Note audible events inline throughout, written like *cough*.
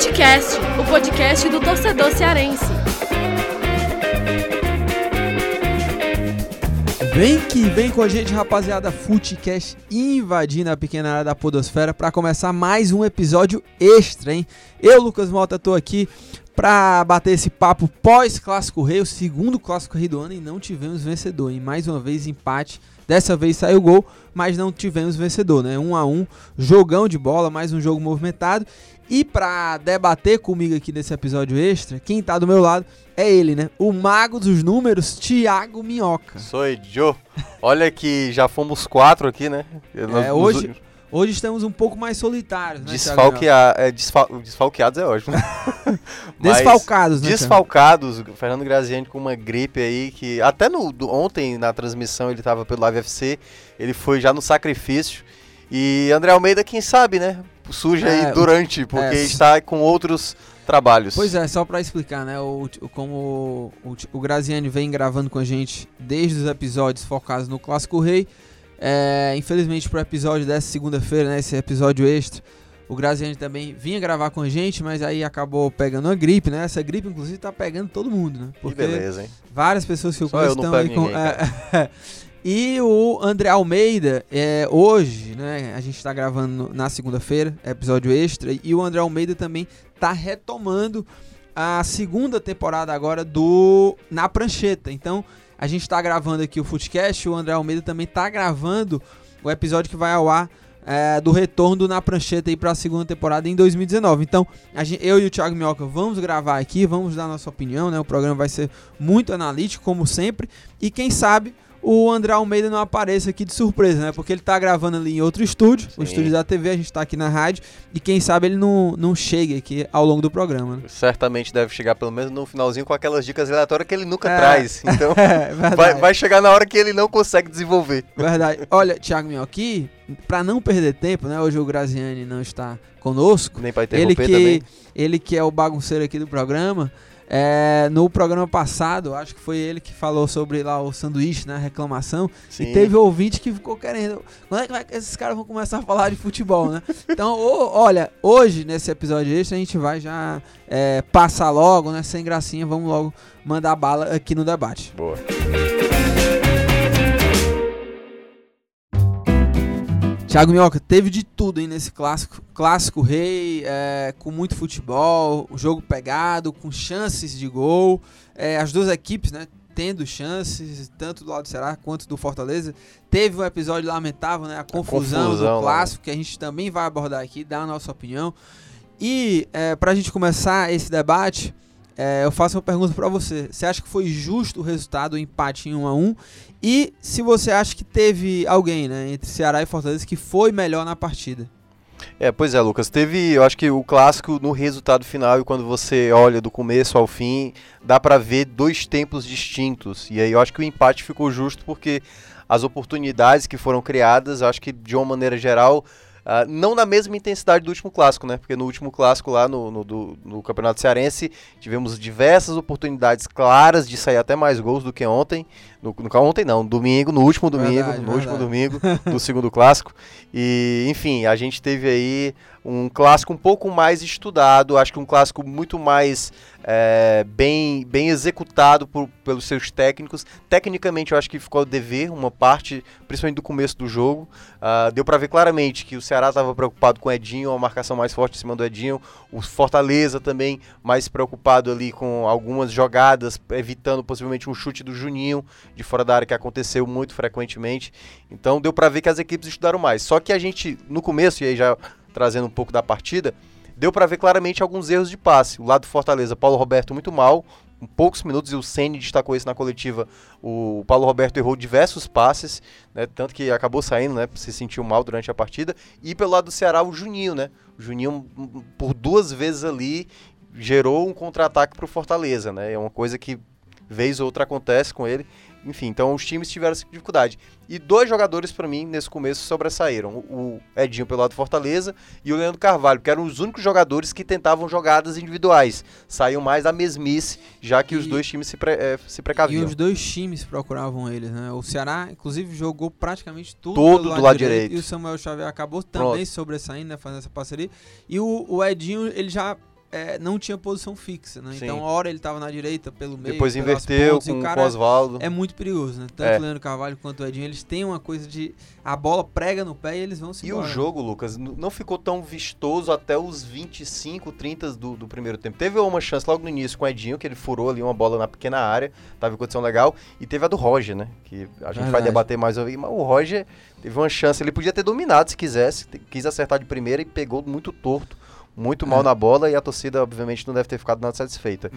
Futecast, o podcast do torcedor cearense. Vem que vem com a gente, rapaziada. Futecast invadindo a pequena área da Podosfera para começar mais um episódio extra, hein? Eu, Lucas Mota, tô aqui para bater esse papo pós-Clássico Rei, o segundo Clássico Rei do ano e não tivemos vencedor, hein? Mais uma vez empate. Dessa vez saiu gol, mas não tivemos vencedor, né? Um a um, jogão de bola, mais um jogo movimentado. E para debater comigo aqui nesse episódio extra, quem tá do meu lado é ele, né? O mago dos números, Thiago Minhoca. Sou Joe. Olha que já fomos quatro aqui, né? É, hoje, hoje estamos um pouco mais solitários, né? Desfalquea é, desfal desfalqueados é ótimo. *laughs* desfalcados, né? Desfalcados. O Fernando Graziani com uma gripe aí que até no, do, ontem na transmissão ele tava pelo Live FC, ele foi já no sacrifício. E André Almeida, quem sabe, né? surge é, aí durante, porque é, está com outros trabalhos. Pois é, só para explicar, né? O, como o, o Graziani vem gravando com a gente desde os episódios focados no Clássico Rei. É, infelizmente, pro episódio dessa segunda-feira, né? Esse episódio extra. O Graziani também vinha gravar com a gente, mas aí acabou pegando uma gripe, né? Essa gripe, inclusive, tá pegando todo mundo, né? Porque que beleza, hein? Várias pessoas que eu conheço estão aí com. Ninguém, *laughs* E o André Almeida, é, hoje, né? A gente está gravando na segunda-feira, episódio extra, e o André Almeida também está retomando a segunda temporada agora do Na Prancheta. Então, a gente está gravando aqui o Footcast, o André Almeida também está gravando o episódio que vai ao ar é, do retorno Na Prancheta para a segunda temporada em 2019. Então, gente, eu e o Thiago Minhoca vamos gravar aqui, vamos dar nossa opinião, né? O programa vai ser muito analítico, como sempre, e quem sabe o André Almeida não apareça aqui de surpresa, né? Porque ele tá gravando ali em outro estúdio, Sim. o estúdio da TV, a gente tá aqui na rádio, e quem sabe ele não, não chegue aqui ao longo do programa. Né? Certamente deve chegar pelo menos no finalzinho com aquelas dicas aleatórias que ele nunca é, traz. *laughs* Então, é, vai, vai, chegar na hora que ele não consegue desenvolver. Verdade. Olha, Thiago Minho, aqui, pra não perder tempo, né? Hoje o Graziani não está conosco. Nem pra interromper ele que, também. Ele que é o bagunceiro aqui do programa. É, no programa passado, acho que foi ele que falou sobre lá o sanduíche, né? Reclamação. Sim. E teve ouvinte que ficou querendo. Quando é que, vai, esses caras vão começar a falar de futebol, né? Então, o, olha, hoje, nesse episódio extra, a gente vai já é, passar logo, né? Sem gracinha, vamos logo mandar bala aqui no debate. Boa. Thiago Minhoca, teve de tudo hein, nesse clássico. Clássico rei, é, com muito futebol, o jogo pegado, com chances de gol. É, as duas equipes, né? Tendo chances, tanto do lado do Ceará quanto do Fortaleza. Teve um episódio lamentável, né? A confusão, a confusão do clássico, que a gente também vai abordar aqui, dar a nossa opinião. E é, para a gente começar esse debate, é, eu faço uma pergunta para você. Você acha que foi justo o resultado, o empate em 1 a 1 E se você acha que teve alguém, né, entre Ceará e Fortaleza que foi melhor na partida? É, pois é, Lucas. Teve, eu acho que o clássico no resultado final e quando você olha do começo ao fim, dá para ver dois tempos distintos. E aí eu acho que o empate ficou justo porque as oportunidades que foram criadas, acho que de uma maneira geral, Uh, não na mesma intensidade do último clássico, né? Porque no último clássico lá no, no, do, no, Campeonato Cearense tivemos diversas oportunidades claras de sair até mais gols do que ontem. No, no ontem não, domingo, no último domingo, verdade, no verdade. último domingo do segundo clássico. E, enfim, a gente teve aí um clássico um pouco mais estudado, acho que um clássico muito mais é, bem, bem executado por, pelos seus técnicos. Tecnicamente, eu acho que ficou a dever uma parte, principalmente do começo do jogo. Uh, deu para ver claramente que o Ceará estava preocupado com o Edinho, uma marcação mais forte em cima do Edinho. O Fortaleza também mais preocupado ali com algumas jogadas, evitando possivelmente um chute do Juninho de fora da área que aconteceu muito frequentemente. Então deu para ver que as equipes estudaram mais. Só que a gente, no começo, e aí já trazendo um pouco da partida, deu para ver claramente alguns erros de passe. O lado do Fortaleza, Paulo Roberto muito mal, com poucos minutos, e o Ceni destacou isso na coletiva. O Paulo Roberto errou diversos passes, né, tanto que acabou saindo, né, se sentiu mal durante a partida. E pelo lado do Ceará, o Juninho, né? O Juninho, por duas vezes ali, gerou um contra-ataque para o Fortaleza, né? É uma coisa que vez ou outra acontece com ele. Enfim, então os times tiveram essa dificuldade. E dois jogadores para mim nesse começo sobressaíram: o Edinho pelo lado do Fortaleza e o Leandro Carvalho, que eram os únicos jogadores que tentavam jogadas individuais. Saiu mais da mesmice, já que e, os dois times se, pre, é, se precaviam. E os dois times procuravam eles, né? O Ceará, inclusive, jogou praticamente tudo Todo do lado, lado direito, direito, E o Samuel Xavier acabou também Pronto. sobressaindo, né? Fazendo essa parceria. E o, o Edinho, ele já é, não tinha posição fixa, né? Sim. Então, a hora ele estava na direita, pelo meio. Depois inverteu pontas, com o Oswaldo. É muito perigoso, né? Tanto é. o Leandro Carvalho quanto o Edinho, eles têm uma coisa de. A bola prega no pé e eles vão se E embora. o jogo, Lucas, não ficou tão vistoso até os 25, 30 do, do primeiro tempo. Teve uma chance logo no início com o Edinho, que ele furou ali uma bola na pequena área, tava em condição legal. E teve a do Roger, né? Que a gente Verdade. vai debater mais aí, mas o Roger teve uma chance. Ele podia ter dominado se quisesse, quis acertar de primeira e pegou muito torto muito mal na bola e a torcida, obviamente, não deve ter ficado nada satisfeita.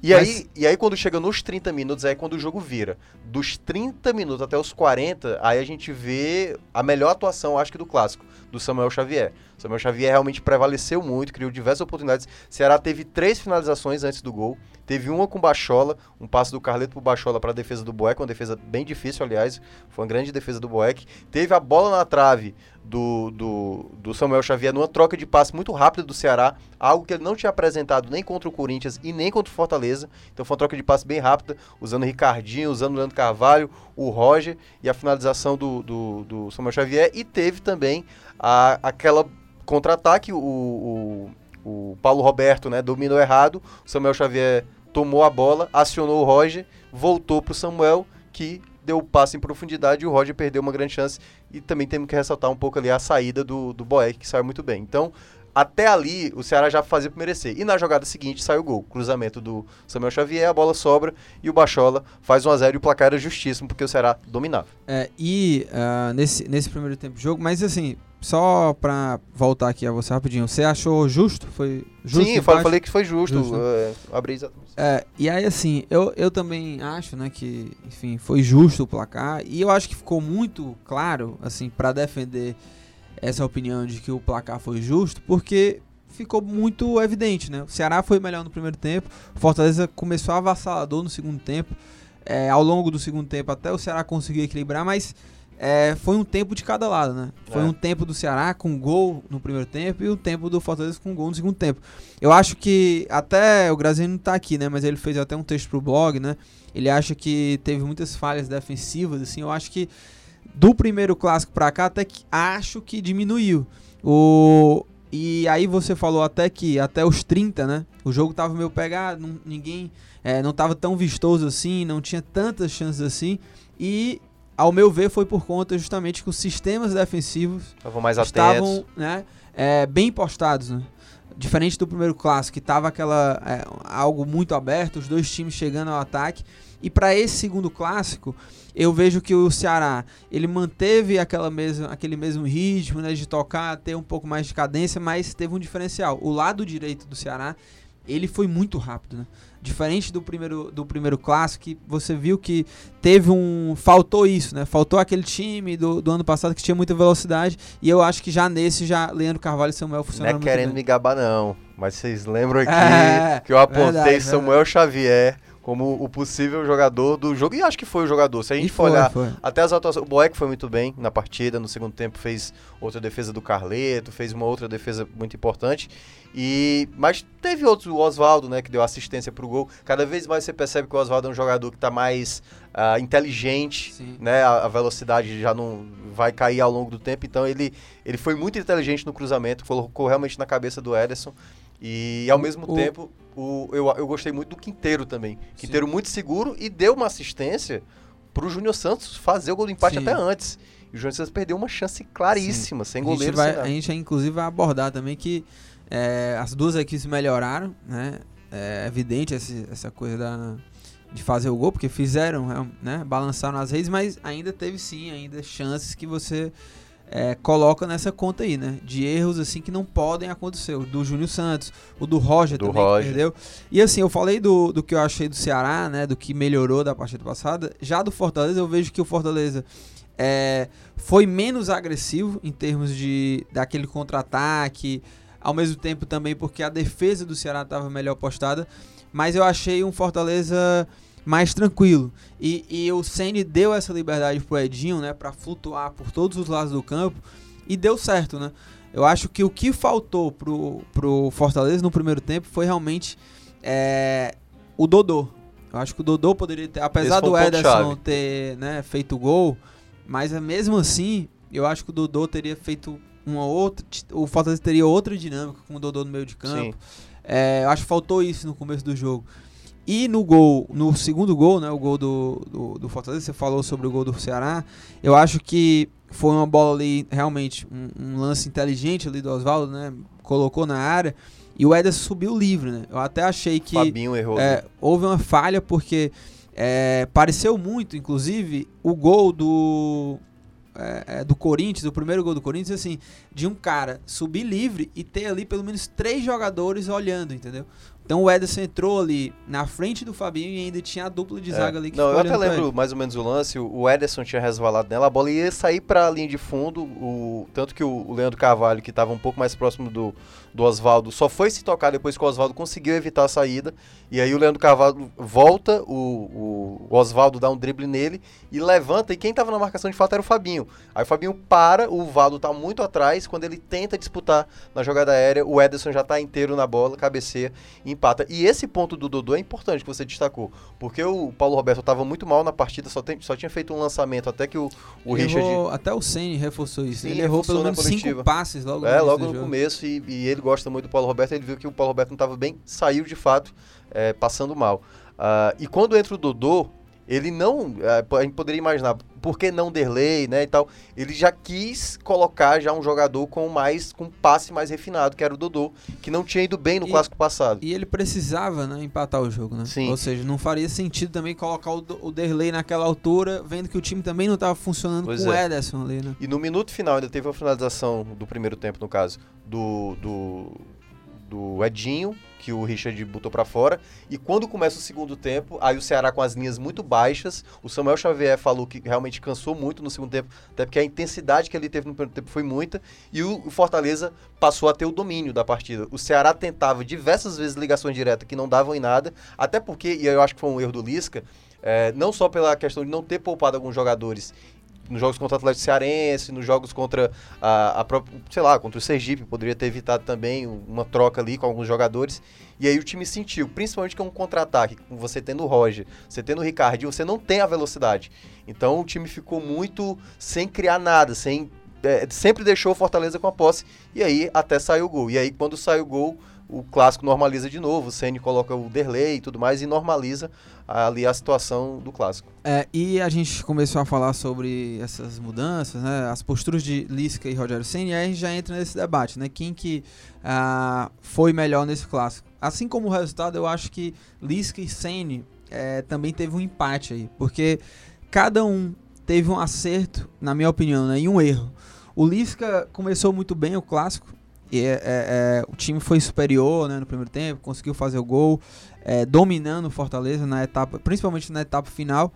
E, Mas... aí, e aí, quando chega nos 30 minutos, é quando o jogo vira. Dos 30 minutos até os 40, aí a gente vê a melhor atuação, acho que, do clássico, do Samuel Xavier. Samuel Xavier realmente prevaleceu muito, criou diversas oportunidades. Ceará teve três finalizações antes do gol. Teve uma com Bachola, um passe do Carleto pro Bachola para a defesa do Boeck, uma defesa bem difícil, aliás, foi uma grande defesa do Boeck. Teve a bola na trave do, do, do, Samuel Xavier numa troca de passe muito rápida do Ceará, algo que ele não tinha apresentado nem contra o Corinthians e nem contra o Fortaleza. Então foi uma troca de passe bem rápida, usando o Ricardinho, usando o Leandro Carvalho, o Roger e a finalização do, do, do Samuel Xavier. E teve também a, aquela contra-ataque, o, o, o Paulo Roberto né, dominou errado, o Samuel Xavier tomou a bola, acionou o Roger, voltou para o Samuel, que deu o passe em profundidade e o Roger perdeu uma grande chance. E também temos que ressaltar um pouco ali a saída do, do Boeck, que saiu muito bem. Então, até ali, o Ceará já fazia por merecer. E na jogada seguinte sai o gol. Cruzamento do Samuel Xavier, a bola sobra e o Bachola faz 1 a 0 e o placar era justíssimo, porque o Ceará dominava. É, e uh, nesse, nesse primeiro tempo de jogo, mas assim, só pra voltar aqui a você rapidinho, você achou justo? Foi justo? Sim, eu falei que foi justo. justo é, abri exatamente. É, e aí, assim, eu, eu também acho, né, que, enfim, foi justo o placar. E eu acho que ficou muito claro, assim, para defender essa opinião de que o placar foi justo, porque ficou muito evidente, né? O Ceará foi melhor no primeiro tempo, o Fortaleza começou avassalador no segundo tempo. É, ao longo do segundo tempo, até o Ceará conseguiu equilibrar, mas é, foi um tempo de cada lado, né? Foi é. um tempo do Ceará com gol no primeiro tempo e o um tempo do Fortaleza com gol no segundo tempo. Eu acho que até o Graziano não tá aqui, né? Mas ele fez até um texto pro blog, né? Ele acha que teve muitas falhas defensivas, assim. Eu acho que do primeiro clássico para cá até que acho que diminuiu. O e aí você falou até que até os 30, né? O jogo tava meio pegado, não, ninguém é, não tava tão vistoso assim, não tinha tantas chances assim. E ao meu ver, foi por conta justamente que os sistemas defensivos estavam mais estavam né, é, bem postados. Né? Diferente do primeiro clássico, que estava aquela é, algo muito aberto, os dois times chegando ao ataque. E para esse segundo clássico, eu vejo que o Ceará ele manteve aquela mesma, aquele mesmo ritmo né, de tocar, ter um pouco mais de cadência, mas teve um diferencial. O lado direito do Ceará ele foi muito rápido. Né? Diferente do primeiro, do primeiro clássico, que você viu que teve um. Faltou isso, né? Faltou aquele time do, do ano passado que tinha muita velocidade. E eu acho que já nesse, já Leandro Carvalho e Samuel funcionaram. Não é querendo bem. me gabar, não. Mas vocês lembram *laughs* aqui é, que eu apontei verdade, Samuel verdade. Xavier como o possível jogador do jogo. E acho que foi o jogador. Se a gente for olhar foi. até as atuações. O Boeck foi muito bem na partida. No segundo tempo fez outra defesa do Carleto, fez uma outra defesa muito importante. E Mas teve outros, o Oswaldo, né, que deu assistência para o gol. Cada vez mais você percebe que o Oswaldo é um jogador que está mais uh, inteligente, Sim. né? A, a, velocidade já não vai cair ao longo do tempo. Então ele, ele foi muito inteligente no cruzamento, colocou realmente na cabeça do Ederson. E ao mesmo o, tempo, o, eu, eu gostei muito do Quinteiro também. Quinteiro sim. muito seguro e deu uma assistência para o Júnior Santos fazer o gol do empate sim. até antes. E o Júnior Santos perdeu uma chance claríssima, sim. sem goleiro. A gente, vai, a gente inclusive vai abordar também que é, as duas equipes melhoraram, né? É evidente essa, essa coisa da, de fazer o gol, porque fizeram, né? Balançaram as redes, mas ainda teve sim, ainda chances que você é, coloca nessa conta aí, né? De erros assim que não podem acontecer. O do Júnior Santos, o do Roger do também, Roger. entendeu? E assim, eu falei do, do que eu achei do Ceará, né? Do que melhorou da partida passada. Já do Fortaleza, eu vejo que o Fortaleza é, foi menos agressivo em termos de daquele contra-ataque. Ao mesmo tempo também porque a defesa do Ceará estava melhor postada. Mas eu achei um Fortaleza mais tranquilo. E, e o Ceni deu essa liberdade pro Edinho, né, para flutuar por todos os lados do campo e deu certo, né? Eu acho que o que faltou pro, pro Fortaleza no primeiro tempo foi realmente é, o Dodô. Eu acho que o Dodô poderia ter, apesar do Ederson ter né, feito gol, mas é mesmo assim, eu acho que o Dodô teria feito uma outra. O Fortaleza teria outra dinâmica com o Dodô no meio de campo. É, eu acho que faltou isso no começo do jogo. E no gol, no segundo gol, né, o gol do, do, do, Fortaleza, você falou sobre o gol do Ceará. Eu acho que foi uma bola ali, realmente, um, um lance inteligente ali do Oswaldo, né? Colocou na área. E o Ederson subiu livre, né? Eu até achei que. Fabinho errou. É, houve uma falha, porque é, pareceu muito, inclusive, o gol do. É, é, do Corinthians, o primeiro gol do Corinthians, assim, de um cara subir livre e ter ali pelo menos três jogadores olhando, entendeu? Então o Ederson entrou ali na frente do Fabinho e ainda tinha a dupla de é. zaga ali que Não, eu até lembro mais ou menos o lance, o Ederson tinha resvalado nela, a bola ia sair para a linha de fundo, o, tanto que o, Leandro Carvalho, que estava um pouco mais próximo do, do Oswaldo, só foi se tocar depois que o Oswaldo conseguiu evitar a saída, e aí o Leandro Carvalho volta, o, o Oswaldo dá um drible nele e levanta, e quem estava na marcação de fato era o Fabinho. Aí o Fabinho para, o Valdo está muito atrás, quando ele tenta disputar na jogada aérea, o Ederson já está inteiro na bola, cabeceia e empata. E esse ponto do Dodô é importante que você destacou, porque o Paulo Roberto estava muito mal na partida, só, tem, só tinha feito um lançamento até que o, o Richard. Errou, até o Ceni reforçou isso. Sim, ele errou pelo menos cinco passes logo é, no logo no começo e, e, ele gosta muito do Paulo Roberto. Ele viu que o Paulo Roberto não estava bem, saiu de fato é, passando mal. Uh, e quando entra o Dodô, ele não, é, a gente poderia imaginar, por que não Derlei, né, e tal, ele já quis colocar já um jogador com mais, com passe mais refinado, que era o Dodô, que não tinha ido bem no e, clássico passado. E ele precisava, né, empatar o jogo, né? Sim. Ou seja, não faria sentido também colocar o, o Derlei naquela altura, vendo que o time também não estava funcionando pois com é. o Ederson ali, né? E no minuto final ainda teve a finalização do primeiro tempo, no caso, do, do, do Edinho, que o Richard botou para fora. E quando começa o segundo tempo, aí o Ceará com as linhas muito baixas. O Samuel Xavier falou que realmente cansou muito no segundo tempo, até porque a intensidade que ele teve no primeiro tempo foi muita. E o Fortaleza passou a ter o domínio da partida. O Ceará tentava diversas vezes ligações diretas que não davam em nada, até porque, e eu acho que foi um erro do Lisca, é, não só pela questão de não ter poupado alguns jogadores nos jogos contra o Atlético Cearense, nos jogos contra a, a própria, sei lá, contra o Sergipe, poderia ter evitado também uma troca ali com alguns jogadores. E aí o time sentiu, principalmente que é um contra-ataque, com você tendo o Roger, você tendo o Ricardo, você não tem a velocidade. Então o time ficou muito sem criar nada, sem é, sempre deixou o Fortaleza com a posse. E aí até saiu o gol. E aí quando sai o gol, o clássico normaliza de novo, o Ceni coloca o Derlei e tudo mais e normaliza ali a situação do clássico. É, e a gente começou a falar sobre essas mudanças, né, as posturas de Lisca e Rogério Ceni, aí a gente já entra nesse debate, né, quem que ah, foi melhor nesse clássico. Assim como o resultado, eu acho que Lisca e Ceni é, também teve um empate aí, porque cada um teve um acerto, na minha opinião, né, e um erro. O Lisca começou muito bem o clássico, é, é, é, o time foi superior né, no primeiro tempo, conseguiu fazer o gol, é, dominando o Fortaleza na etapa, principalmente na etapa final,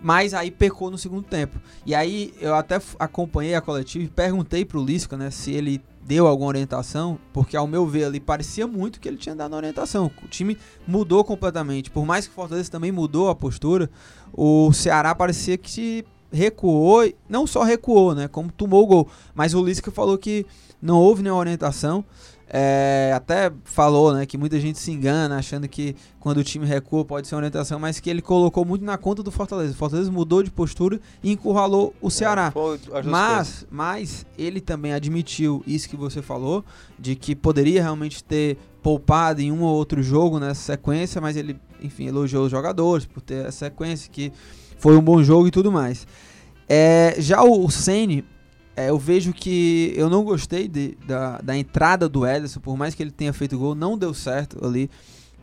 mas aí pecou no segundo tempo. E aí eu até acompanhei a coletiva e perguntei pro Lisca né, se ele deu alguma orientação, porque ao meu ver ali parecia muito que ele tinha dado orientação. O time mudou completamente. Por mais que o Fortaleza também mudou a postura, o Ceará parecia que recuou, não só recuou, né, como tomou o gol. Mas o Lisca falou que não houve nenhuma orientação. É, até falou né, que muita gente se engana achando que quando o time recua pode ser uma orientação, mas que ele colocou muito na conta do Fortaleza. O Fortaleza mudou de postura e encurralou o é, Ceará. É, mas, mas ele também admitiu isso que você falou, de que poderia realmente ter poupado em um ou outro jogo nessa sequência, mas ele, enfim, elogiou os jogadores por ter essa sequência, que foi um bom jogo e tudo mais. É, já o Ceni é, eu vejo que eu não gostei de, da, da entrada do Ederson, por mais que ele tenha feito gol, não deu certo ali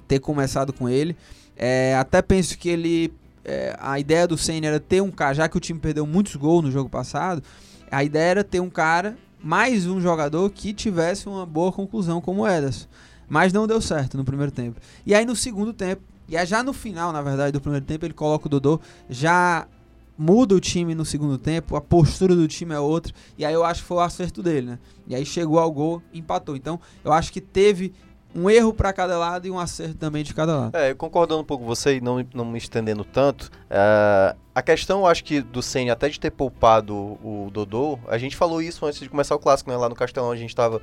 ter começado com ele. É, até penso que ele. É, a ideia do Senna era ter um cara, já que o time perdeu muitos gols no jogo passado, a ideia era ter um cara, mais um jogador que tivesse uma boa conclusão como o Ederson. Mas não deu certo no primeiro tempo. E aí no segundo tempo, e já no final, na verdade, do primeiro tempo, ele coloca o Dodô já muda o time no segundo tempo, a postura do time é outra, e aí eu acho que foi o acerto dele, né? E aí chegou ao gol, empatou. Então, eu acho que teve um erro para cada lado e um acerto também de cada lado. É, concordando um pouco com você e não, não me estendendo tanto, uh, a questão, eu acho que do Senna, até de ter poupado o, o Dodô, a gente falou isso antes de começar o clássico, né? Lá no Castelão a gente estava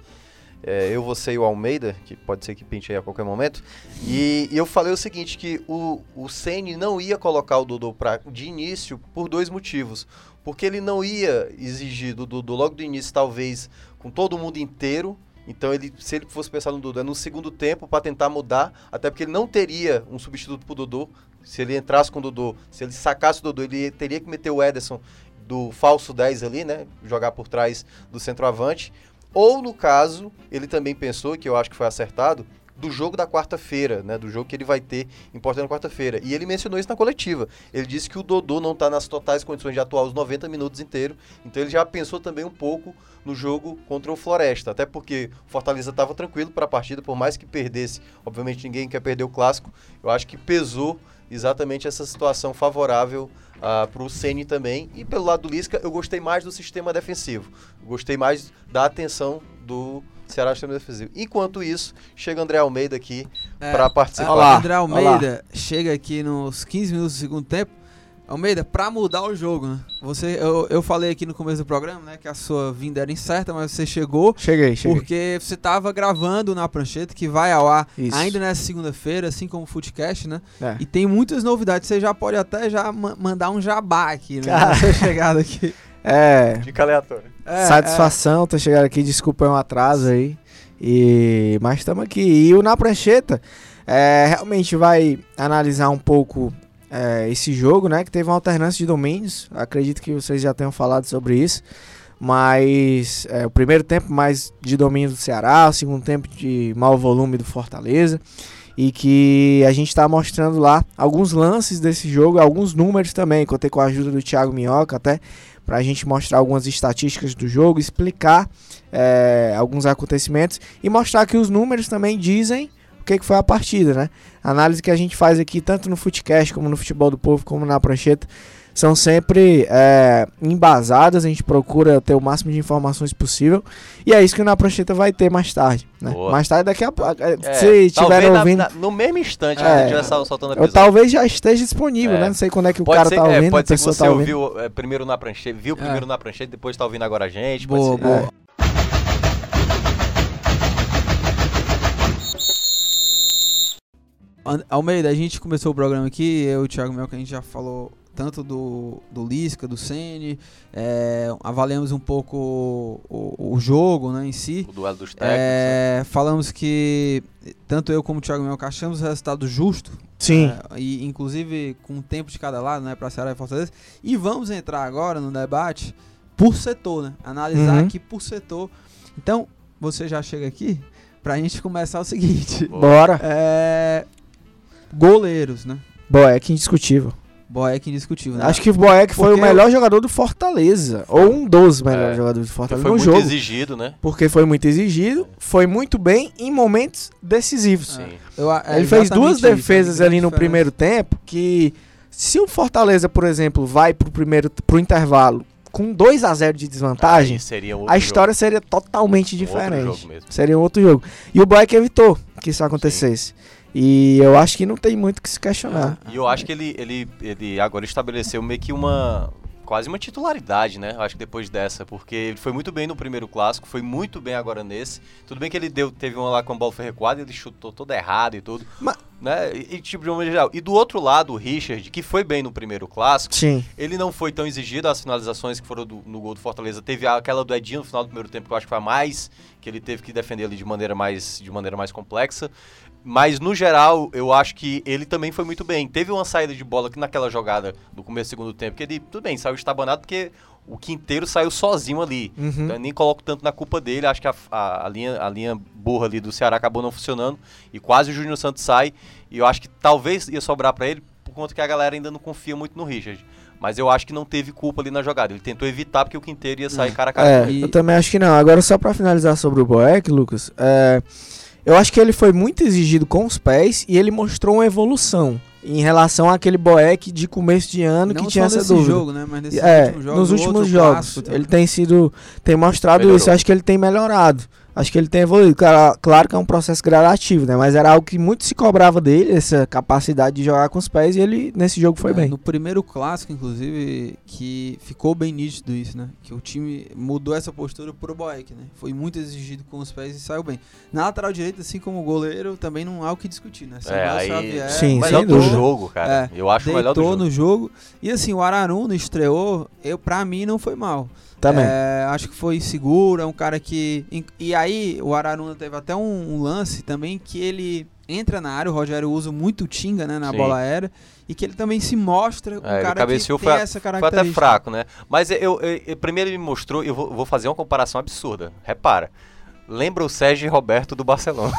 é, eu, você e o Almeida, que pode ser que pinte aí a qualquer momento. E, e eu falei o seguinte, que o, o Ceni não ia colocar o Dodô pra, de início por dois motivos. Porque ele não ia exigir do Dodô logo do início, talvez, com todo mundo inteiro, Então, ele, se ele fosse pensar no Dodô, é no segundo tempo para tentar mudar, até porque ele não teria um substituto pro Dodô. Se ele entrasse com o Dodô, se ele sacasse o Dodô, ele teria que meter o Ederson do falso 10 ali, né? Jogar por trás do centroavante. Ou, no caso, ele também pensou, que eu acho que foi acertado, do jogo da quarta-feira, né? Do jogo que ele vai ter importante na quarta-feira. E ele mencionou isso na coletiva. Ele disse que o Dodô não está nas totais condições de atuar os 90 minutos inteiros. Então ele já pensou também um pouco no jogo contra o Floresta. Até porque o Fortaleza estava tranquilo para a partida, por mais que perdesse. Obviamente ninguém quer perder o clássico. Eu acho que pesou exatamente essa situação favorável uh, ah, para o Ceni também. E pelo lado do Lisca, eu gostei mais do sistema defensivo. Gostei mais da atenção do Ceará sistema defensivo. Enquanto isso, chega André Almeida aqui é, para participar. Olá, André Almeida Olá. chega aqui nos 15 minutos do segundo tempo. Almeida, para mudar o jogo, né? Você, eu, eu falei aqui no começo do programa, né, que a sua vinda era incerta, mas você chegou. Cheguei, cheguei. Porque você estava gravando na prancheta, que vai ao ar Isso. ainda nessa segunda-feira, assim como o Footcast, né? É. E tem muitas novidades. Você já pode até já mandar um jabá aqui, né? *laughs* Cara. chegada aqui. É. Fica aleatório. É, Satisfação é. ter chegado aqui, desculpa é um atraso aí. E, mas estamos aqui. E o Na Prancheta é, realmente vai analisar um pouco é, esse jogo, né? Que teve uma alternância de domínios. Acredito que vocês já tenham falado sobre isso. Mas é, o primeiro tempo mais de domínio do Ceará, o segundo tempo de mau volume do Fortaleza. E que a gente está mostrando lá alguns lances desse jogo, alguns números também. Contei com a ajuda do Thiago Minhoca até para a gente mostrar algumas estatísticas do jogo, explicar é, alguns acontecimentos e mostrar que os números também dizem o que, que foi a partida, né? A análise que a gente faz aqui, tanto no Footcast como no Futebol do Povo, como na Prancheta, são sempre é, embasadas, a gente procura ter o máximo de informações possível. E é isso que o Na Prancheta vai ter mais tarde. Né? Mais tarde, daqui a pouco. É, é, se estiver ouvindo. Na, no mesmo instante, é, a gente vai soltando episódio. talvez já esteja disponível, é. né? Não sei quando é que o cara ser, tá é, ouvindo. pode ser que você tá ouviu primeiro na prancheta, viu primeiro na prancheta, depois tá ouvindo agora a gente. Boa, boa. Almeida, a gente começou o programa aqui, eu e o Thiago Mel, que a gente já falou tanto do, do Lisca, do Sene, é, avaliamos um pouco o, o, jogo né, em si. O duelo dos técnicos. É, né? Falamos que tanto eu como o Thiago Melca achamos o resultado justo. Sim. É, e inclusive com um tempo de cada lado, né, para Ceará e Fortaleza. E vamos entrar agora no debate por setor, né? Analisar uhum. aqui por setor. Então, você já chega aqui pra gente começar o seguinte. Bora. É, goleiros, né? Boeck indiscutível. Boeck indiscutível, né? Acho que o Boeck foi o melhor eu... jogador do Fortaleza. Ou um dos melhores é, jogadores do Fortaleza foi no muito exigido, né? Porque foi muito exigido, foi muito bem em momentos decisivos. Sim. Eu, é, Ele fez duas defesas isso, ali no diferença. primeiro tempo que se o Fortaleza, por exemplo, vai pro primeiro pro intervalo com 2 a 0 de desvantagem, a história jogo. seria totalmente diferente. Seria outro jogo. E o Boeck evitou que isso acontecesse. Sim. E eu acho que não tem muito que se questionar. E eu acho que ele, ele, ele agora estabeleceu meio que uma. Quase uma titularidade, né? Eu acho que depois dessa, porque ele foi muito bem no primeiro clássico, foi muito bem agora nesse. Tudo bem que ele deu, teve uma lá com a bola foi recuada, ele chutou todo errado e tudo. Mas, né? E, e, tipo, de uma geral. E do outro lado, o Richard, que foi bem no primeiro clássico, Sim. ele não foi tão exigido. As finalizações que foram do, no gol do Fortaleza. Teve aquela do Edinho no final do primeiro tempo, que eu acho que foi a mais, que ele teve que defender ali de maneira mais, de maneira mais complexa. Mas, no geral, eu acho que ele também foi muito bem. Teve uma saída de bola aqui naquela jogada do começo do segundo tempo, que ele, tudo bem, saiu estabanado porque o Quinteiro saiu sozinho ali. Uhum. Então, eu nem coloco tanto na culpa dele. Acho que a, a, a, linha, a linha burra ali do Ceará acabou não funcionando. E quase o Júnior Santos sai. E eu acho que talvez ia sobrar para ele, por conta que a galera ainda não confia muito no Richard. Mas eu acho que não teve culpa ali na jogada. Ele tentou evitar porque o Quinteiro ia sair cara a cara. É, eu também acho que não. Agora, só para finalizar sobre o Boeck, Lucas. É eu acho que ele foi muito exigido com os pés e ele mostrou uma evolução em relação àquele Boeck de começo de ano Não que tinha essa dúvida. jogo, né? Mas nesse é, último jogo, nos últimos jogos, ele tem sido tem mostrado Melhorou. isso, eu acho que ele tem melhorado acho que ele tem evoluído. Claro, claro que é um processo gradativo, né? Mas era algo que muito se cobrava dele, essa capacidade de jogar com os pés, e ele nesse jogo foi é, bem. No primeiro clássico, inclusive, que ficou bem nítido isso, né? Que o time mudou essa postura pro Boeck, né? Foi muito exigido com os pés e saiu bem. Na lateral direita, assim como o goleiro, também não há o que discutir, né? é, aí... Xavier, Sim, melhor do jogo, cara. É, eu acho o melhor do jogo. no jogo. E assim, o Araruno estreou, eu, pra mim não foi mal. Também. É, acho que foi seguro, é um cara que. E aí o Araruna teve até um, um, lance também que ele entra na área, o Rogério usa muito Tinga, né, na Sim. bola aérea, e que ele também se mostra um é, cara que tem foi, essa característica. Foi até fraco, né? Mas eu, eu, eu primeiro ele me mostrou, eu vou, vou fazer uma comparação absurda. Repara, lembra o Sérgio Roberto do Barcelona.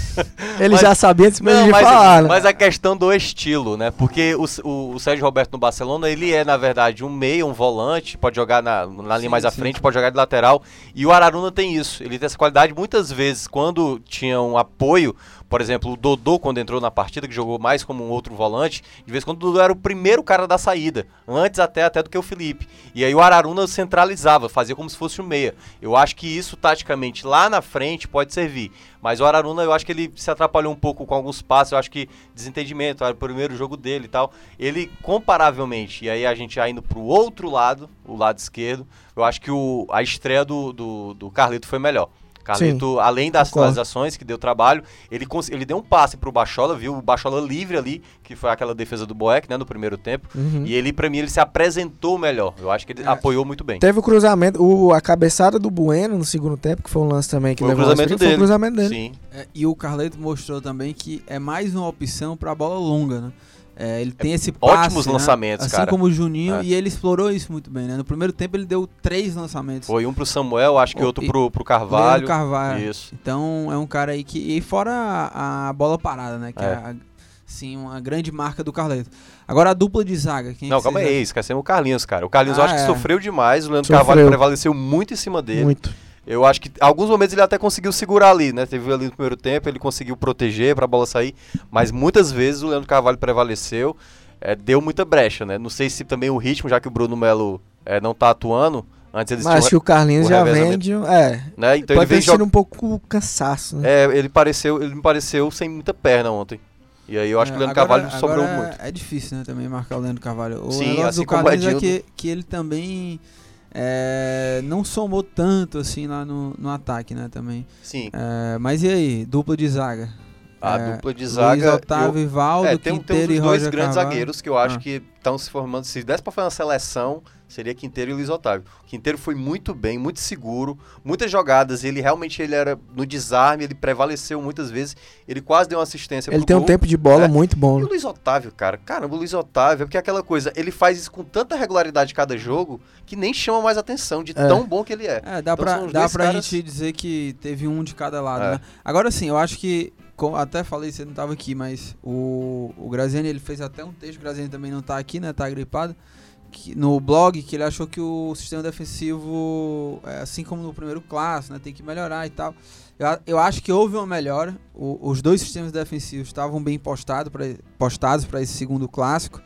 *laughs* Ele mas, já sabia antes mesmo de mas, falar. Né? Mas a questão do estilo, né? Porque o, o, o, Sérgio Roberto no Barcelona, ele é, na verdade, um meio, um volante, pode jogar na, na linha sim, mais à frente, sim. pode jogar de lateral. E o Araruna tem isso. Ele tem essa qualidade. Muitas vezes, quando tinha um apoio, por exemplo, o Dodô, quando entrou na partida, que jogou mais como um outro volante, de vez em quando o Dodô era o primeiro cara da saída, antes até, até do que o Felipe. E aí o Araruna centralizava, fazia como se fosse um meia. Eu acho que isso, taticamente, lá na frente pode servir. Mas o Araruna, eu acho que ele se atrapalhou um pouco com alguns passos, eu acho que desentendimento, era o primeiro jogo dele e tal. Ele, comparavelmente, e aí a gente já indo pro outro lado, o lado esquerdo, eu acho que o, a estreia do, do, do Carlito foi melhor. Carlito, Sim, além das finalizações que deu trabalho, ele, ele deu um passe pro Bachola, viu o Bachola livre ali, que foi aquela defesa do Boeck, né, no primeiro tempo. Uhum. E ele, pra mim, ele se apresentou melhor. Eu acho que ele é. apoiou muito bem. Teve o cruzamento, o, a cabeçada do Bueno no segundo tempo, que foi um lance também que foi levou o cruzamento dele. Foi o cruzamento dele. Sim. É, e o Carleto mostrou também que é mais uma opção pra bola longa, né? É, ele tem esse passe, Ótimos né? lançamentos, assim cara. como o Juninho, é. e ele explorou isso muito bem, né? No primeiro tempo ele deu três lançamentos. Foi um pro Samuel, acho que o, outro pro, pro Carvalho. Carvalho. Isso. Então é um cara aí que... E fora a, a bola parada, né? Que é, é sim, uma grande marca do Carleto. Agora a dupla de zaga. Quem Não, é calma aí, esquecemos o Carlinhos, cara. O Carlinhos ah, eu acho que é. sofreu demais, o Leandro sofreu. Carvalho prevaleceu muito em cima dele. Muito. Eu acho que alguns momentos ele até conseguiu segurar ali, né? Teve ali no primeiro tempo, ele conseguiu proteger para a bola sair, mas muitas vezes o Leandro Carvalho prevaleceu é, deu muita brecha, né? Não sei se também o ritmo, já que o Bruno Melo é, não tá atuando. Antes eles Mas que o Carlinhos o já vende. É. Né? Então Pode ele vem um pouco cansaço, né? É, ele pareceu, ele me pareceu sem muita perna ontem. E aí eu acho é, que o Leandro agora, Carvalho sobrou muito. É difícil, né, também marcar o Leandro Carvalho. O Sim, assim do Carlinhos é que, que ele também é, não somou tanto assim lá no, no ataque, né, também. Sim. É, mas e aí, dupla de zaga? A é, dupla de zaga. Luiz Otávio, eu, Valdo, é, tem, Quinteiro tem os dois grandes Carvalho. zagueiros que eu acho ah. que estão se formando. Se desse para fazer uma seleção, seria Quinteiro e Luiz Otávio. Quinteiro foi muito bem, muito seguro, muitas jogadas. Ele realmente ele era no desarme, ele prevaleceu muitas vezes. Ele quase deu uma assistência. Ele tem gol, um tempo de bola né? muito bom. E o Luiz Otávio, cara, caramba, o Luiz Otávio, porque é aquela coisa, ele faz isso com tanta regularidade cada jogo que nem chama mais atenção de é. tão bom que ele é. É, dá então, pra, dá pra caras... gente dizer que teve um de cada lado, é. né? Agora sim, eu acho que até falei, você não estava aqui, mas o, o Graziani ele fez até um texto, o Graziani também não está aqui, né? Tá gripado. Que, no blog que ele achou que o sistema defensivo, é, assim como no primeiro clássico, né, tem que melhorar e tal. Eu, eu acho que houve uma melhora. O, os dois sistemas defensivos estavam bem postado pra, postados para esse segundo clássico.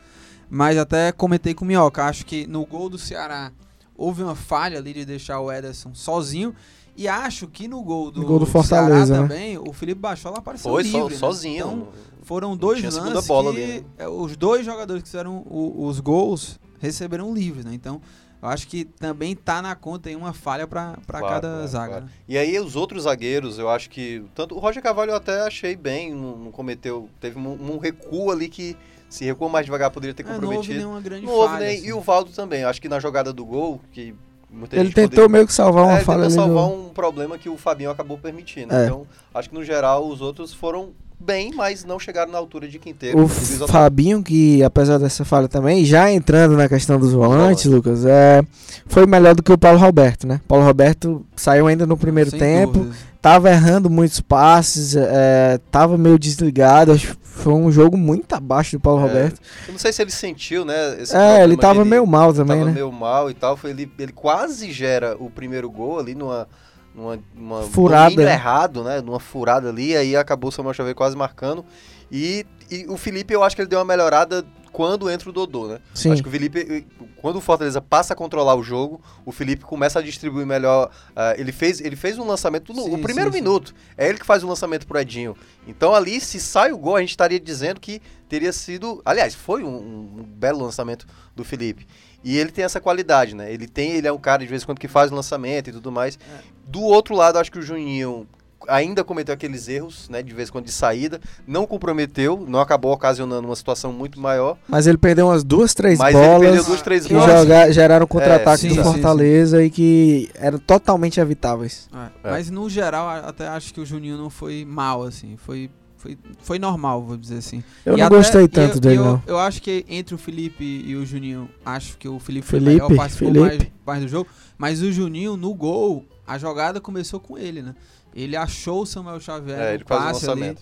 Mas até comentei com o Minhoca. Acho que no gol do Ceará houve uma falha ali de deixar o Ederson sozinho. E acho que no gol do, no gol do Fortaleza Ceará também, o Felipe Bachola apareceu Foi, livre. Foi, né? sozinho. Então, foram dois lances bola que ali, né? os dois jogadores que fizeram o, os gols receberam livres, né? Então, eu acho que também tá na conta aí uma falha para claro, cada claro, zaga. Claro. Né? E aí os outros zagueiros, eu acho que tanto o Roger Cavalho eu até achei bem, não, não cometeu, teve um, um, recuo ali que se recuou mais devagar poderia ter comprometido. É, não houve nenhuma grande não falha. Houve nem, assim. E o Valdo também, eu acho que na jogada do gol, que Muita ele tentou meio que salvar uma é, falha ali. salvar um problema que o Fabinho acabou permitindo. É. Então, acho que no geral os outros foram bem, mas não chegaram na altura de Quinteiro. O Fabinho, que apesar dessa falha também, já entrando na questão dos volantes, Lucas, é, foi melhor do que o Paulo Roberto, né? Paulo Roberto saiu ainda no primeiro Sem tempo, dúvidas. tava errando muitos passes, é, tava meio desligado, acho foi um jogo muito abaixo do Paulo é, Roberto. Eu não sei se ele sentiu, né? é, ele tava ele, meio mal também, tava né? meio mal e tal. Foi, ele, ele quase gera o primeiro gol ali numa numa, numa furada errado, né? Numa furada ali, aí acabou o Samuel Xavier quase marcando. E, e o Felipe, eu acho que ele deu uma melhorada quando entra o Dodô, né? Sim. Acho que o Felipe, quando o Fortaleza passa a controlar o jogo, o Felipe começa a distribuir melhor. Uh, ele, fez, ele fez um lançamento no sim, primeiro sim, minuto. Sim. É ele que faz o lançamento pro Edinho. Então ali, se sai o gol, a gente estaria dizendo que teria sido. Aliás, foi um, um belo lançamento do Felipe. E ele tem essa qualidade, né? Ele tem, ele é um cara de vez em quando que faz o lançamento e tudo mais. É. Do outro lado, acho que o Juninho ainda cometeu aqueles erros, né, de vez em quando de saída, não comprometeu, não acabou ocasionando uma situação muito maior. Mas ele perdeu umas duas, três mas bolas. Ele perdeu duas, três que bolas. Jogar, geraram contra-ataque é, do Fortaleza sim, sim. e que eram totalmente evitáveis. É, é. Mas no geral, até acho que o Juninho não foi mal, assim, foi foi, foi normal, vou dizer assim. Eu e não até, gostei tanto eu, dele, eu, não. Eu acho que entre o Felipe e o Juninho, acho que o Felipe, Felipe foi melhor, participou Felipe. Mais, mais do jogo. Mas o Juninho, no gol, a jogada começou com ele, né? Ele achou o Samuel Xavier é, no passe ali.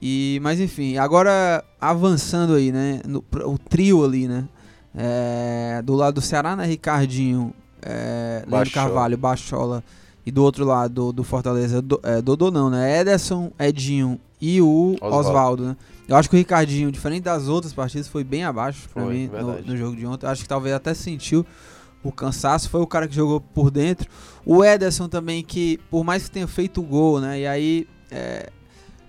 E, mas enfim, agora avançando aí, né? No, o trio ali, né? É, do lado do Ceará, né? Ricardinho, é, Leandro Carvalho, Bachola. E do outro lado do Fortaleza, do, é, Dodô não, né? Ederson, Edinho e o Oswaldo, né? Eu acho que o Ricardinho, diferente das outras partidas, foi bem abaixo pra foi, mim no, no, jogo de ontem. Eu acho que talvez até sentiu o cansaço. Foi o cara que jogou por dentro. O Ederson também, que por mais que tenha feito o gol, né? E aí é,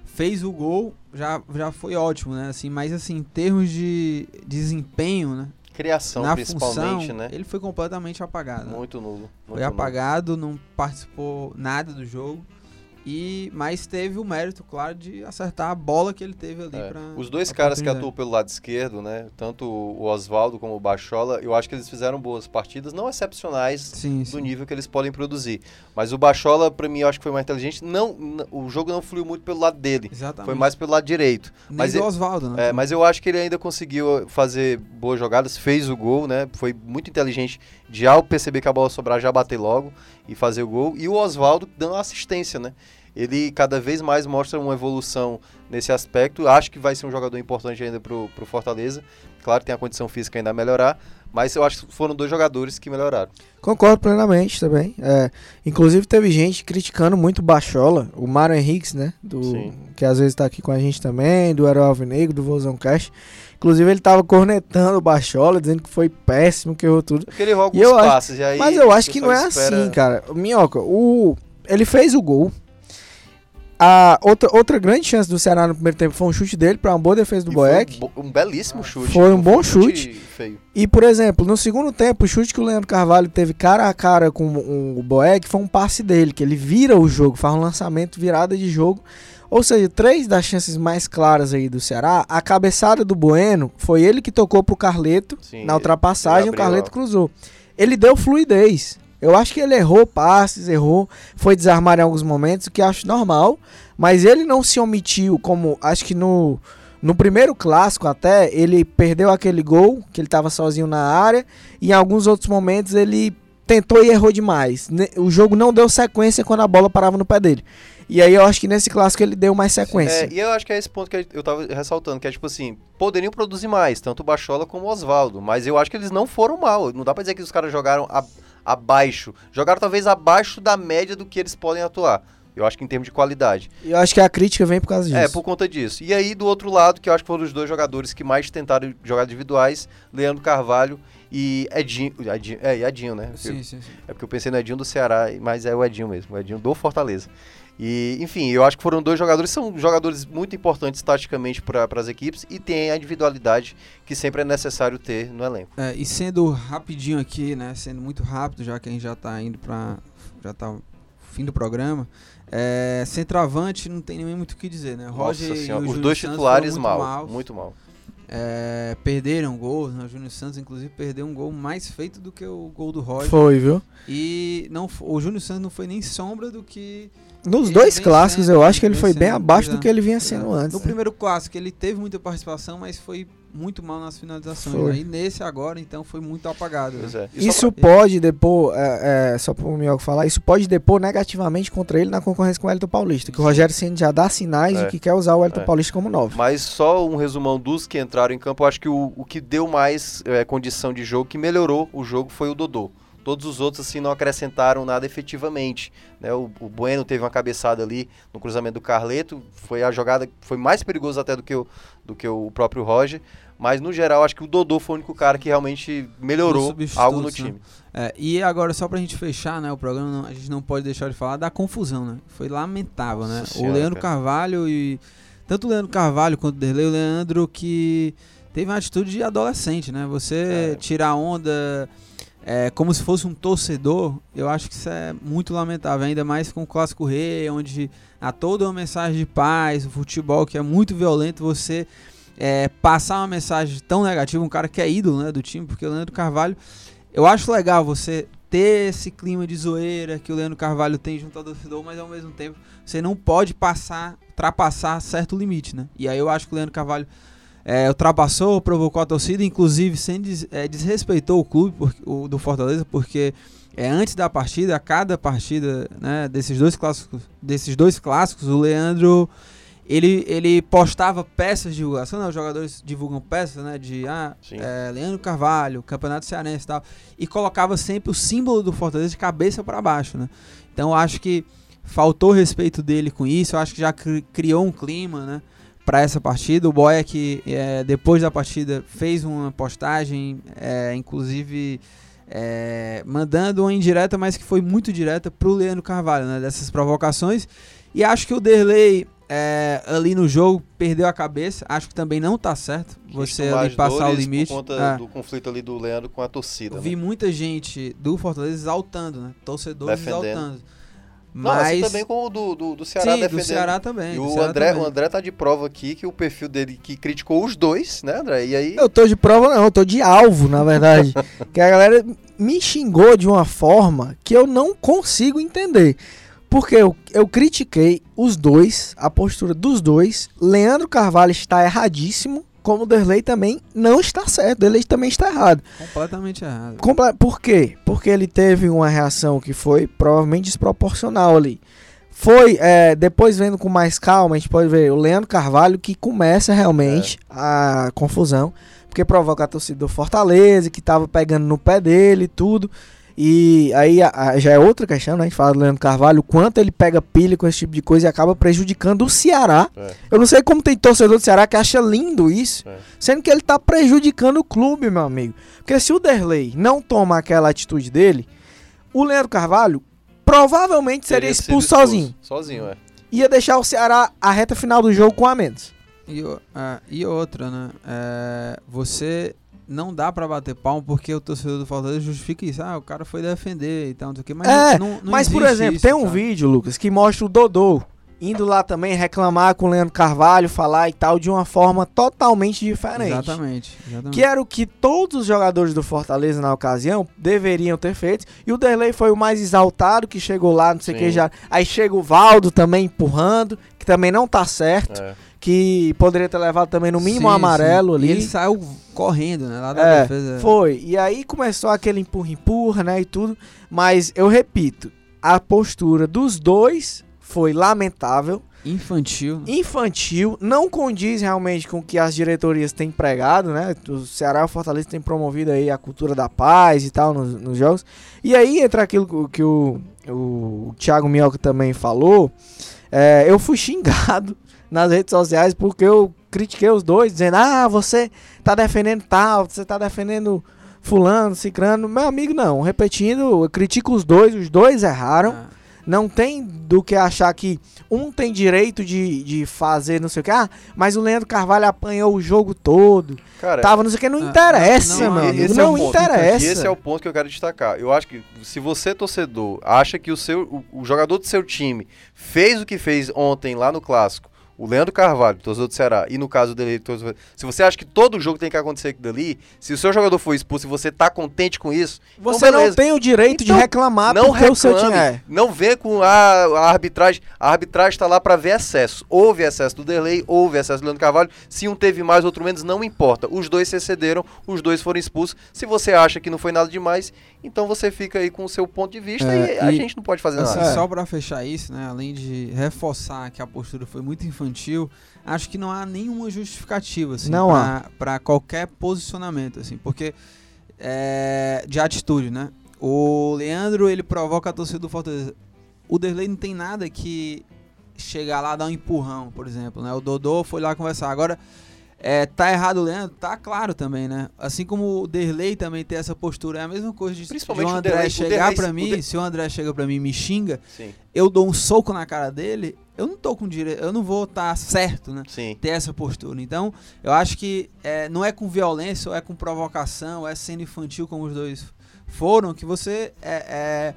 fez o gol, já, já foi ótimo, né? Assim, mas assim, em termos de desempenho, né? Criação, na principalmente, função, né? Ele foi completamente apagado. Muito nulo. Muito foi apagado, não participou nada do jogo. E, mas teve o mérito, claro, de acertar a bola que ele teve ali. É. Pra, Os dois caras que atuam pelo lado esquerdo, né? Tanto o Oswaldo como o Bachola, eu acho que eles fizeram boas partidas, não excepcionais sim, do sim. nível que eles podem produzir. Mas o Bachola, para mim, eu acho que foi mais inteligente. Não, o jogo não fluiu muito pelo lado dele. Exatamente. Foi mais pelo lado direito. Nem mas do Oswaldo, né? É, mas eu acho que ele ainda conseguiu fazer boas jogadas, fez o gol, né? Foi muito inteligente de ao perceber que a bola sobrar já bater logo e fazer o gol. E o Oswaldo dando assistência, né? Ele cada vez mais mostra uma evolução nesse aspecto. Acho que vai ser um jogador importante ainda para o Fortaleza. Claro, tem a condição física ainda a melhorar, mas eu acho que foram dois jogadores que melhoraram. Concordo plenamente também. É, inclusive teve gente criticando muito o Bachola, o Mário Henriques, né? Do, que às vezes está aqui com a gente também, do Herói Alvinegro, do Vozão Cash. Inclusive ele tava cornetando o Bachola, dizendo que foi péssimo, que errou tudo. Porque ele roga os passes, acho, e aí... Mas eu acho que não é espera... assim, cara. Minhoca, o... ele fez o gol, a outra, outra grande chance do Ceará no primeiro tempo foi um chute dele para uma boa defesa do Boeck. Um, um, belíssimo chute. Foi um bom chute. chute. E, por exemplo, no segundo tempo, o chute que o Leandro Carvalho teve cara a cara com o Boeck foi um passe dele, que ele vira o jogo, faz um lançamento virada de jogo. Ou seja, três das chances mais claras aí do Ceará, a cabeçada do Bueno foi ele que tocou pro Carleto Sim, na ultrapassagem, o Carleto cruzou. Ele deu fluidez. Eu acho que ele errou passes, errou, foi desarmar em alguns momentos, o que acho normal, mas ele não se omitiu como acho que no no primeiro clássico até ele perdeu aquele gol que ele estava sozinho na área e em alguns outros momentos ele tentou e errou demais. O jogo não deu sequência quando a bola parava no pé dele. E aí eu acho que nesse clássico ele deu mais sequência. É, e eu acho que é esse ponto que eu tava ressaltando, que é tipo assim, poderiam produzir mais, tanto o Bachola como o Oswaldo, mas eu acho que eles não foram mal. Não dá pra dizer que os caras jogaram a abaixo. Jogaram talvez abaixo da média do que eles podem atuar. Eu acho que em termos de qualidade. Eu acho que a crítica vem por causa disso. É, por conta disso. E aí, do outro lado, que eu acho que foram os dois jogadores que mais tentaram jogar individuais, Leandro Carvalho e Edinho. Edinho é, Edinho, né? Sim, sim, sim. É porque eu pensei no Edinho do Ceará, mas é o Edinho mesmo, o Edinho do Fortaleza. E, enfim, eu acho que foram dois jogadores, são jogadores muito importantes taticamente para as equipes e tem a individualidade que sempre é necessário ter no elenco. É, e sendo rapidinho aqui, né, sendo muito rápido, já que a gente já está indo para já tá fim do programa, é, centroavante não tem nem muito o que dizer, né? Roger Nossa senhora, os dois titulares mal, mal, muito mal. É, perderam gols, né? o Júnior Santos inclusive perdeu um gol mais feito do que o gol do Roger. Foi, viu? E não, o Júnior Santos não foi nem sombra do que nos dois clássicos, sendo, eu acho que ele foi bem abaixo do que ele vinha sendo antes. No né? primeiro clássico, ele teve muita participação, mas foi muito mal nas finalizações. Foi. Né? E nesse agora, então, foi muito apagado. Né? É. Isso pra... pode depor, é, é, só para o Mioco falar, isso pode depor negativamente contra ele na concorrência com o Elton Paulista. Que o Rogério Senna já dá sinais é. de que quer usar o Elton é. Paulista como novo. Mas só um resumão dos que entraram em campo, eu acho que o, o que deu mais é, condição de jogo, que melhorou o jogo, foi o Dodô. Todos os outros, assim, não acrescentaram nada efetivamente. Né? O, o, Bueno teve uma cabeçada ali no cruzamento do Carleto. Foi a jogada foi mais perigosa até do que o, do que o próprio Roger. Mas, no geral, acho que o Dodô foi o único cara que realmente melhorou algo no né? time. É, e agora, só pra gente fechar né, o programa, não, a gente não pode deixar de falar da confusão, né? Foi lamentável, né? Senhora, o Leandro cara. Carvalho e... Tanto o Leandro Carvalho quanto o Derlei, o Leandro que teve uma atitude de adolescente, né? Você é. tirar onda é, como se fosse um torcedor, eu acho que isso é muito lamentável, ainda mais com o Clássico Rei, onde há toda uma mensagem de paz, o futebol que é muito violento, você é, passar uma mensagem tão negativa, um cara que é ídolo né, do time, porque o Leandro Carvalho, eu acho legal você ter esse clima de zoeira que o Leandro Carvalho tem junto ao torcedor, mas ao mesmo tempo você não pode passar, ultrapassar certo limite, né? E aí eu acho que o Leandro Carvalho é, ultrapassou, provocou a torcida, inclusive sem des, é, desrespeitou o clube por, o, do Fortaleza, porque é, antes da partida, a cada partida né, desses dois clássicos, desses dois clássicos, o Leandro ele, ele postava peças de divulgação, né, os jogadores divulgam peças, né, de ah, é, Leandro Carvalho, Campeonato Cearense e tal, e colocava sempre o símbolo do Fortaleza de cabeça para baixo, né? Então acho que faltou respeito dele com isso, eu acho que já criou um clima, né? Para essa partida. O Boia que é, depois da partida fez uma postagem, é, inclusive é, mandando uma indireta, mas que foi muito direta para o Leandro Carvalho, né, dessas provocações. E acho que o Derlei é, ali no jogo perdeu a cabeça. Acho que também não tá certo você ali passar o limite. Por conta é. do conflito ali do Leandro com a torcida. Vi né? muita gente do Fortaleza exaltando, né? Torcedores Defendendo. exaltando. Mas... Não, assim também como o do, do, do Ceará Sim, defendendo. do Ceará também. E o Ceará André, também. o André tá de prova aqui que o perfil dele que criticou os dois, né, André? E aí. Eu tô de prova, não, eu tô de alvo, na verdade. *laughs* que a galera me xingou de uma forma que eu não consigo entender. Porque eu, eu critiquei os dois, a postura dos dois. Leandro Carvalho está erradíssimo como o Derlei também não está certo, o Derlei também está errado. Completamente errado. Comple Por quê? Porque ele teve uma reação que foi provavelmente desproporcional ali. Foi, é, depois vendo com mais calma, a gente pode ver o Leandro Carvalho que começa realmente é. a confusão, porque provoca a torcida do Fortaleza, que estava pegando no pé dele e tudo. E aí a, a, já é outra questão, né? A gente fala do Leandro Carvalho, o quanto ele pega pilha com esse tipo de coisa e acaba prejudicando o Ceará. É. Eu não sei como tem torcedor do Ceará que acha lindo isso, é. sendo que ele tá prejudicando o clube, meu amigo. Porque se o Derlei não toma aquela atitude dele, o Leandro Carvalho provavelmente seria expulso, expulso sozinho. Sozinho, é. Ia deixar o Ceará a reta final do jogo com a menos. E, uh, e outra, né? É, você não dá para bater palmo porque o torcedor do Fortaleza justifica isso. Ah, o cara foi defender e tal, não sei o que. Mas, é, não, não mas por exemplo, isso, tem um vídeo, Lucas, que mostra o Dodô indo lá também reclamar com o Leandro Carvalho, falar e tal, de uma forma totalmente diferente. Exatamente, exatamente. Que era o que todos os jogadores do Fortaleza na ocasião deveriam ter feito. E o Derlei foi o mais exaltado que chegou lá, não sei o que já. Aí chega o Valdo também empurrando, que também não tá certo. É que poderia ter levado também no mínimo sim, um amarelo sim. ali. E ele saiu correndo, né? Lá da é, defesa. Foi. E aí começou aquele empurra-empurra, né? E tudo. Mas eu repito, a postura dos dois foi lamentável. Infantil. Infantil, não condiz realmente com o que as diretorias têm pregado, né? O Ceará e o Fortaleza têm promovido aí a cultura da paz e tal nos, nos jogos. E aí entra aquilo que o, o, Thiago Mioca também falou. É, eu fui xingado *laughs* nas redes sociais porque eu critiquei os dois, dizendo: Ah, você tá defendendo tal, você tá defendendo fulano, cicrano. Meu amigo, não. Repetindo, eu critico os dois, os dois erraram. Ah. Não tem do que achar que um tem direito de, de fazer não sei o que. Ah, mas o Leandro Carvalho apanhou o jogo todo. Cara, Tava não sei o que. Não ah, interessa, não, mano. Não, não é interessa. E esse é o ponto que eu quero destacar. Eu acho que se você, torcedor, acha que o, seu, o, o jogador do seu time fez o que fez ontem lá no Clássico o Leandro Carvalho, torcedor do Ceará, e no caso dele, torcedor, se você acha que todo jogo tem que acontecer aquilo dali, se o seu jogador for expulso e você tá contente com isso, então você então não tem o direito então, de reclamar não porque reclame, o seu time é. Não vê com a, a arbitragem, a arbitragem está lá para ver excesso. Houve excesso do Delay, houve excesso do Leandro Carvalho, se um teve mais, outro menos, não importa. Os dois se excederam, os dois foram expulsos. Se você acha que não foi nada demais, então você fica aí com o seu ponto de vista é, e a gente não pode fazer assim, nada. Só para fechar isso, né, além de reforçar que a postura foi muito infantil, acho que não há nenhuma justificativa assim, para qualquer posicionamento, assim, porque é, de atitude, né? O Leandro ele provoca a torcida do Fortaleza. O Derlei não tem nada que chegar lá dar um empurrão, por exemplo, né? O Dodô foi lá conversar. Agora é, tá errado o Leandro? Tá claro também, né? Assim como o Derlei também tem essa postura, é a mesma coisa de, Principalmente de o André Derlei, chegar para mim, de... se o André chega para mim e me xinga, Sim. eu dou um soco na cara dele, eu não tô com direito, eu não vou estar tá certo, né? Sim. Ter essa postura. Então, eu acho que é, não é com violência, ou é com provocação, ou é sendo infantil como os dois foram que você é, é,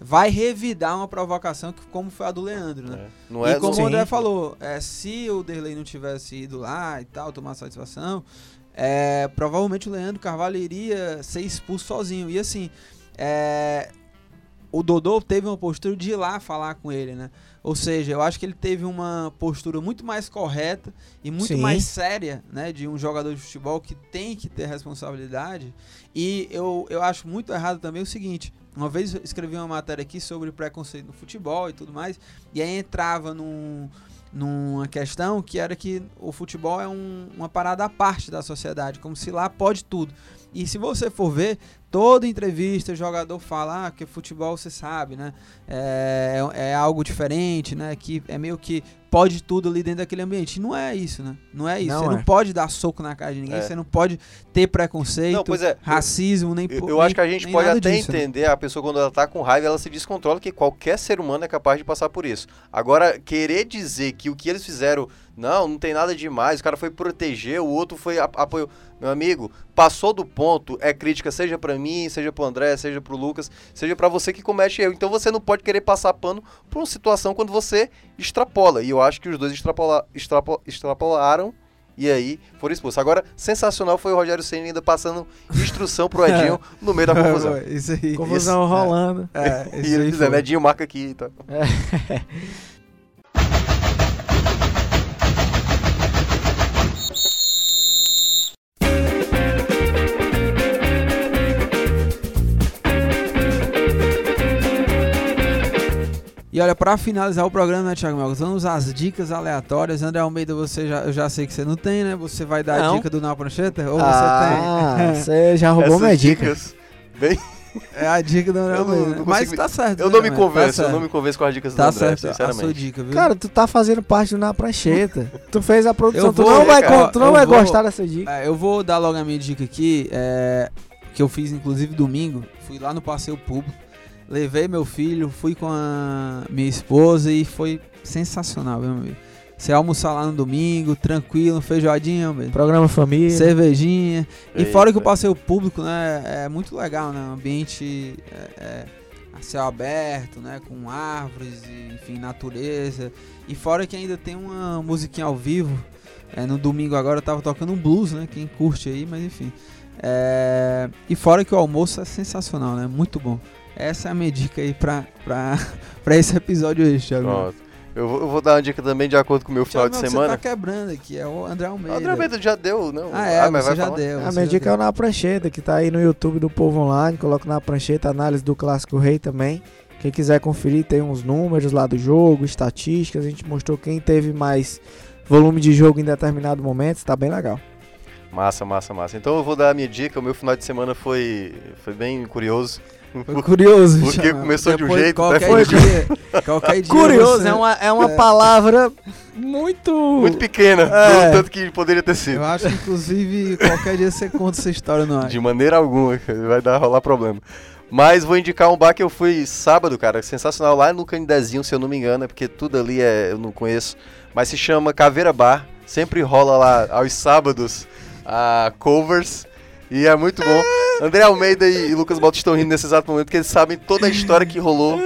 vai revidar uma provocação que, como foi a do Leandro, né? É. Não é, e como o André falou, é, se o Derlei não tivesse ido lá e tal, tomar satisfação, é, provavelmente o Leandro Carvalho iria ser expulso sozinho. E assim, é, o Dodô teve uma postura de ir lá falar com ele, né? Ou seja, eu acho que ele teve uma postura muito mais correta e muito Sim. mais séria, né, de um jogador de futebol que tem que ter responsabilidade. E eu, eu acho muito errado também o seguinte: uma vez eu escrevi uma matéria aqui sobre preconceito no futebol e tudo mais, e aí entrava num, numa questão que era que o futebol é um, uma parada à parte da sociedade, como se lá pode tudo. E se você for ver, toda entrevista o jogador fala ah, que futebol você sabe, né? É, é algo diferente, né? Que é meio que pode tudo ali dentro daquele ambiente. não é isso, né? Não é isso. Não você é. não pode dar soco na cara de ninguém, é. você não pode ter preconceito, não, é, racismo, nem Eu, eu nem, acho que a gente pode até disso, né? entender né? a pessoa quando ela tá com raiva, ela se descontrola, que qualquer ser humano é capaz de passar por isso. Agora, querer dizer que o que eles fizeram, não, não tem nada demais, o cara foi proteger, o outro foi apoio. Meu amigo, passou do ponto, é crítica, seja para mim, seja pro André, seja pro Lucas, seja para você que comete erro. Então você não pode querer passar pano por uma situação quando você extrapola. E eu acho que os dois extrapola, extrapola, extrapolaram e aí foram expulsos. Agora, sensacional foi o Rogério Senna ainda passando instrução pro Edinho *laughs* no meio da confusão. isso aí. Confusão isso, rolando. É, é, *laughs* e ele dizendo, Edinho marca aqui e tá. tal. E olha, para finalizar o programa, né, Thiago Melgas, vamos às dicas aleatórias. André Almeida, você já, eu já sei que você não tem, né? Você vai dar não. a dica do Nau Prancheta? Ou ah, você tem? você já roubou minha dica. Bem... É a dica do André Almeida. Né? Mas tá certo. Eu né, não me convenço, tá eu não me convenço com as dicas tá do André, certo, sinceramente. A sua dica, viu? Cara, tu tá fazendo parte do Na Prancheta. tu fez a produção, vou, tu não vai, cara, tu não vai vou, gostar dessa dica. É, eu vou dar logo a minha dica aqui, é, que eu fiz inclusive domingo. Fui lá no passeio público levei meu filho, fui com a minha esposa e foi sensacional, meu amigo. Você almoçar lá no domingo, tranquilo, feijoadinha, meu. Programa família. Cervejinha. E fora que o passeio público, né, é muito legal, né? Um ambiente é, é, a céu aberto, né? Com árvores, e, enfim, natureza. E fora que ainda tem uma musiquinha ao vivo. É, no domingo agora eu tava tocando um blues, né? Quem curte aí, mas enfim. É... E fora que o almoço é sensacional, né? Muito bom. Essa é a minha dica aí pra, pra, *laughs* pra esse episódio hoje, Thiago. Pronto. Eu vou, eu vou, dar uma dica também de acordo com o meu final de semana. Você tá quebrando aqui, é o André Almeida. O André Almeida já deu, não? Ah, é, ah, mas já falar? deu. A minha dica deu. é o Na Prancheta, que tá aí no YouTube do Povo Online. Coloca na prancheta análise do Clássico Rei também. Quem quiser conferir, tem uns números lá do jogo, estatísticas. A gente mostrou quem teve mais volume de jogo em determinado momento. Está bem legal. Massa, massa, massa. Então eu vou dar a minha dica. O meu final de semana foi, foi bem curioso. Foi curioso. Porque chama. começou Depois, de um jeito, qualquer foi dia, qualquer dia Curioso, você... é uma, é uma é. palavra muito... Muito pequena, é. tanto que poderia ter sido. Eu acho que, inclusive, qualquer dia você conta essa história no ar. De maneira alguma, vai dar rolar problema. Mas vou indicar um bar que eu fui sábado, cara, sensacional, lá no Candidezinho, se eu não me engano, é porque tudo ali é, eu não conheço. Mas se chama Caveira Bar, sempre rola lá aos sábados a covers e é muito bom. André Almeida e Lucas Balto estão rindo nesse exato momento, porque eles sabem toda a história que rolou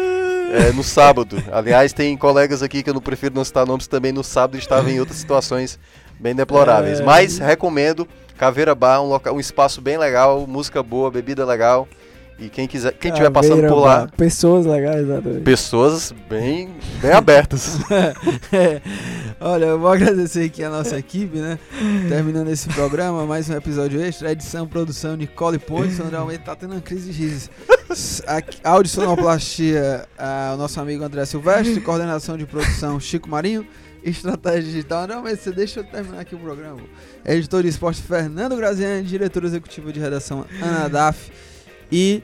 é, no sábado. Aliás, tem colegas aqui que eu não prefiro não citar nomes também no sábado estavam em outras situações bem deploráveis. É... Mas recomendo. Caveira Bar, um, local, um espaço bem legal, música boa, bebida legal. E quem quiser, quem estiver passando por lá. Pessoas legais, exatamente. Pessoas bem, bem abertas. é. *laughs* Olha, eu vou agradecer aqui a nossa equipe, né? Terminando esse programa, mais um episódio extra. Edição, produção, Nicole Pontes. André Almeida tá tendo uma crise de risos. Áudio sonoplastia, o nosso amigo André Silvestre. Coordenação de produção, Chico Marinho. Estratégia digital. Não, mas você deixa eu terminar aqui o programa. Editor de esporte, Fernando Graziani. Diretor executivo de redação, Ana Daff e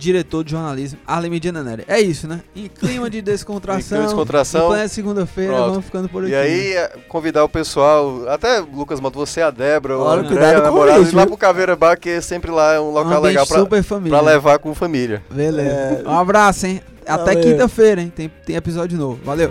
diretor de jornalismo, Arlen Medina Nery. É isso, né? Em clima de *laughs* descontração, em descontração em segunda-feira, vamos ficando por aqui. E aí, é, convidar o pessoal, até Lucas Mato, você, a Débora, o André, a namorada, ir lá pro Caveira Bar, que é sempre lá é um local um legal pra, pra levar com família. Beleza. É... Um abraço, hein? Até quinta-feira, hein? Tem, tem episódio novo. Valeu.